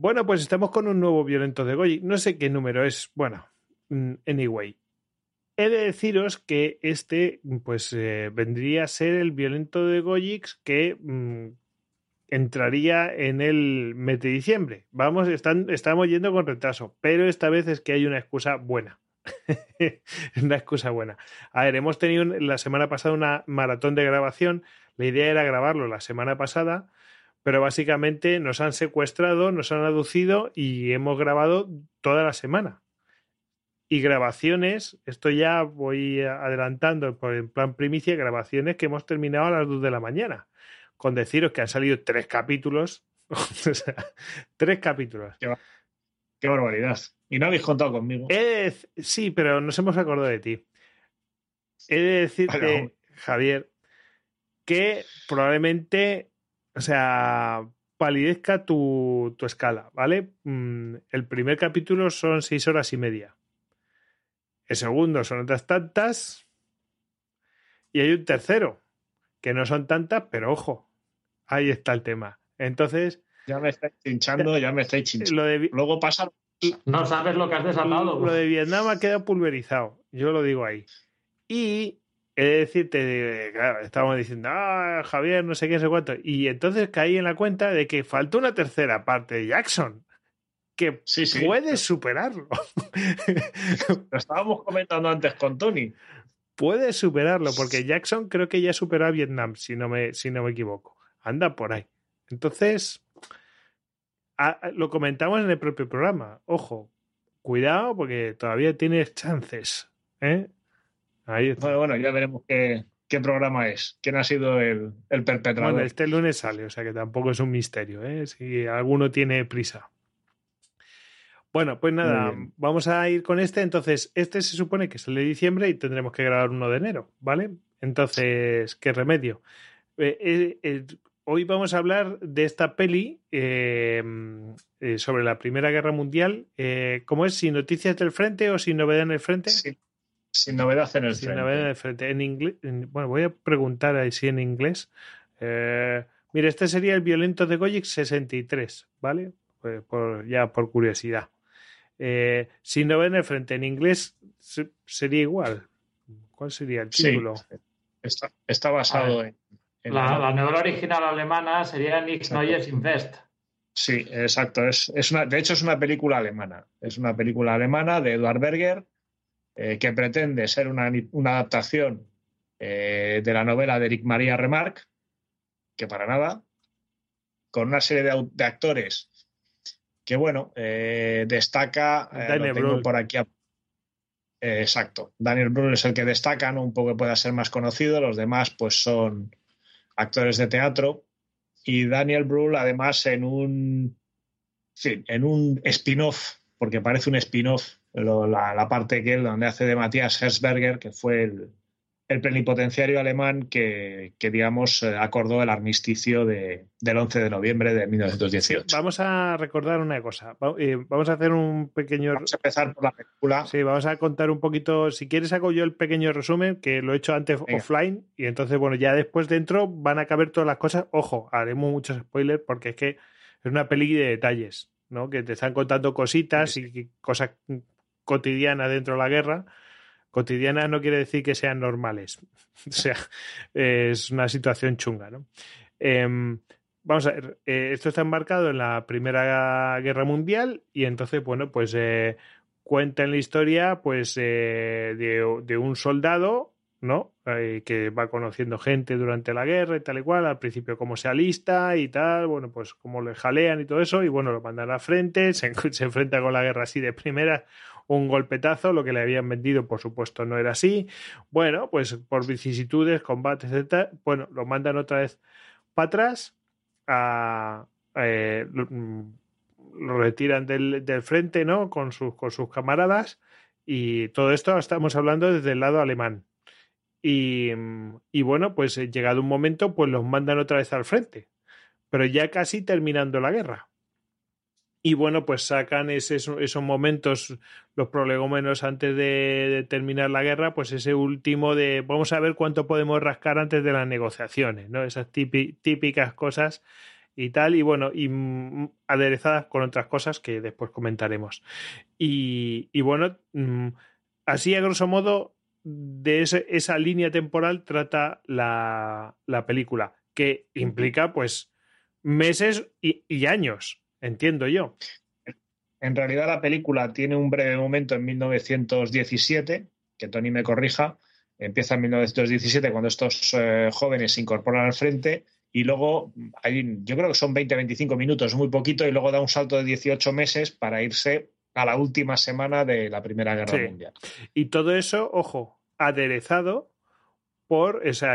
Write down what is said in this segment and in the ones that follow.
Bueno, pues estamos con un nuevo violento de Goyi. No sé qué número es. Bueno, mm, anyway. He de deciros que este, pues, eh, vendría a ser el violento de Goyix que mm, entraría en el mes de diciembre. Vamos, están, estamos yendo con retraso, pero esta vez es que hay una excusa buena. una excusa buena. A ver, hemos tenido la semana pasada una maratón de grabación. La idea era grabarlo la semana pasada pero básicamente nos han secuestrado, nos han aducido y hemos grabado toda la semana. Y grabaciones, esto ya voy adelantando por en plan primicia, grabaciones que hemos terminado a las 2 de la mañana. Con deciros que han salido tres capítulos. tres capítulos. Qué, barbaridad. Y no habéis contado conmigo. sí, pero nos hemos acordado de ti. He de decirte, Javier, que probablemente o sea, palidezca tu, escala, ¿vale? Mm, el primer capítulo son seis horas y media. El segundo son otras tantas. Y hay un tercero, que no son tantas, pero ojo, ahí está el tema. Entonces. Ya me estáis hinchando, ya me estáis hinchando. Luego pasa. No sabes lo que has desatado. Lo de Vietnam ha quedado pulverizado, yo lo digo ahí. Y he de decirte, claro, estábamos diciendo, ah, Javier, no sé qué, no sé cuánto. Y entonces caí en la cuenta de que falta una tercera parte de Jackson que puede superarlo. Lo estábamos comentando antes con Tony. Puede superarlo, porque Jackson creo que ya superó a Vietnam, si no me, si no me equivoco. Anda por ahí. Entonces, lo comentamos en el propio programa. Ojo, cuidado, porque todavía tienes chances. ¿eh? Bueno, bueno, ya veremos qué, programa es, quién ha sido el, el, perpetrador. Bueno, este lunes sale, o sea que tampoco es un misterio, ¿eh? si alguno tiene prisa. Bueno, pues nada, vamos a ir con este. Entonces, este se supone que es el de diciembre y tendremos que grabar uno de enero, ¿vale? Entonces, ¿qué remedio? Eh, eh, hoy vamos a hablar de esta peli sobre la Primera Guerra Mundial. ¿Cómo es? ¿Sin noticias del frente o sin novedad en el frente? Sí. Sin novedad en el Sin novedad en el frente. En inglés, bueno, voy a preguntar ahí si en inglés. Eh, mire, este sería el violento de Goyic 63, ¿vale? Pues por, ya por curiosidad. Eh, sin novedad en el frente. En inglés sería igual. ¿Cuál sería el título? está, está, basado en, la, novela original alemana sería Nix Neues Invest. Sí, exacto. Es, es una, de hecho, es una película alemana. Es una película alemana de Eduard Berger eh, que pretende ser una, adaptación eh, de la novela de Eric María Remarque, que para nada, con una serie de, actores que, bueno, eh, destaca, Daniel tengo por aquí exacto. Daniel Brühl es el que destaca, un poco que pueda ser más conocido. Los demás, pues, son actores de teatro. Y Daniel Brühl, además, en un, en un spin-off, porque parece un spin-off la, parte que él, donde hace de Matías Herzberger, que fue el, plenipotenciario alemán que, digamos, eh, acordó el armisticio del 11 de noviembre de 1918. Vamos a recordar una cosa. Eh, vamos a hacer un pequeño. Vamos a empezar por la película. Sí, vamos a contar un poquito. Si quieres, hago yo el pequeño resumen, que lo he hecho antes offline. Y entonces, bueno, ya después dentro van a caber todas las cosas. Ojo, haremos muchos spoilers porque es que es una peli de detalles. ¿No? Que te están contando cositas y cosas cotidiana dentro de la guerra. Cotidiana no quiere decir que sean normales. o sea, es una situación chunga, ¿no? Em, vamos a ver, eh, esto está embarcado en la Primera Guerra Mundial y entonces, bueno, pues eh, cuenta en la historia pues eh, de, de, un soldado ¿no? Eh, que va conociendo gente durante la guerra y tal y cual, al principio como se alista y tal, bueno, pues como le jalean y todo eso, y bueno, lo mandan a frente, se, enfrenta con la guerra así de primera, un golpetazo, lo que le habían vendido, por supuesto, no era así. Bueno, pues por vicisitudes, combates, etc., bueno, lo mandan otra vez para atrás a, eh, mm, lo, retiran del, del, frente, ¿no? Con sus, con sus camaradas. Y todo esto estamos hablando desde el lado alemán. Y, mm, y, bueno, pues eh, llegado un momento, pues los mandan otra vez al frente, pero ya casi terminando la guerra. Y bueno, pues sacan esos, momentos, los prolegómenos antes de, terminar la guerra, pues ese último de vamos a ver cuánto podemos rascar antes de las negociaciones, ¿no? Esas típicas cosas y tal, y bueno, y mm, aderezadas con otras cosas que después comentaremos. Y, y bueno, mm, así a grosso modo, de esa línea temporal trata la, la película, que implica pues meses y, y, años, entiendo yo. En realidad la película tiene un breve momento en 1917, que Tony me corrija, empieza en 1917 cuando estos eh, jóvenes se incorporan al frente y luego hay, yo creo que son 20-25 minutos, muy poquito, y luego da un salto de 18 meses para irse a la última semana de la Primera Guerra Mundial. Y todo eso, ojo, aderezado por, esa,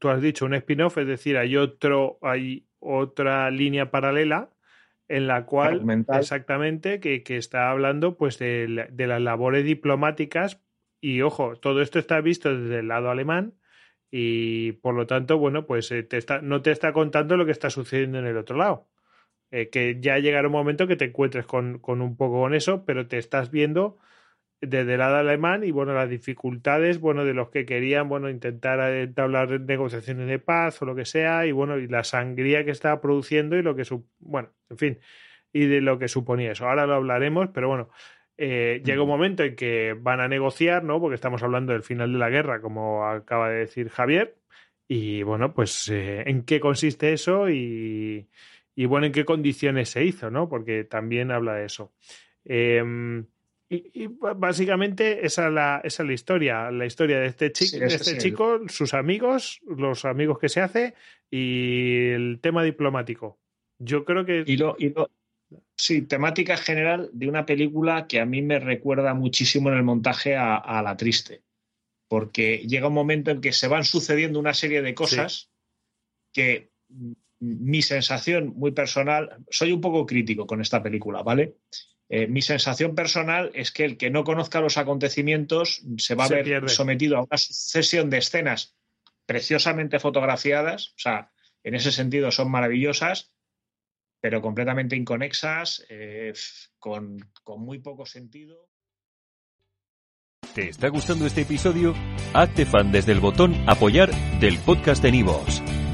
tú has dicho, un spin-off, es decir, hay otro, hay otra línea paralela en la cual exactamente que, que, está hablando pues de, de, las labores diplomáticas y ojo, todo esto está visto desde el lado alemán y por lo tanto, bueno, pues eh, te está, no te está contando lo que está sucediendo en el otro lado. Eh, que ya llegará un momento que te encuentres con, con, un poco con eso, pero te estás viendo desde el lado alemán y bueno, las dificultades, bueno, de los que querían, bueno, intentar entablar negociaciones de paz o lo que sea, y bueno, y la sangría que estaba produciendo y lo que, su bueno, en fin, y de lo que suponía eso. Ahora lo hablaremos, pero bueno, eh, llega un momento en que van a negociar, ¿no? Porque estamos hablando del final de la guerra, como acaba de decir Javier, y bueno, pues eh, en qué consiste eso y, y bueno, en qué condiciones se hizo, ¿no? Porque también habla de eso. Eh, y, básicamente esa es, la, esa es la historia, la historia de este, chico, de este chico, sus amigos, los amigos que se hace y el tema diplomático. Yo creo que... Y lo, y sí, temática general de una película que a mí me recuerda muchísimo en el montaje a, La Triste, porque llega un momento en que se van sucediendo una serie de cosas que mi sensación muy personal, soy un poco crítico con esta película, ¿vale? Eh, mi sensación personal es que el que no conozca los acontecimientos se va a ver sometido a una sucesión de escenas preciosamente fotografiadas, o sea, en ese sentido son maravillosas, pero completamente inconexas, eh, con, con muy poco sentido. ¿Te está gustando este episodio? Hazte fan desde el botón apoyar del podcast de Nivos.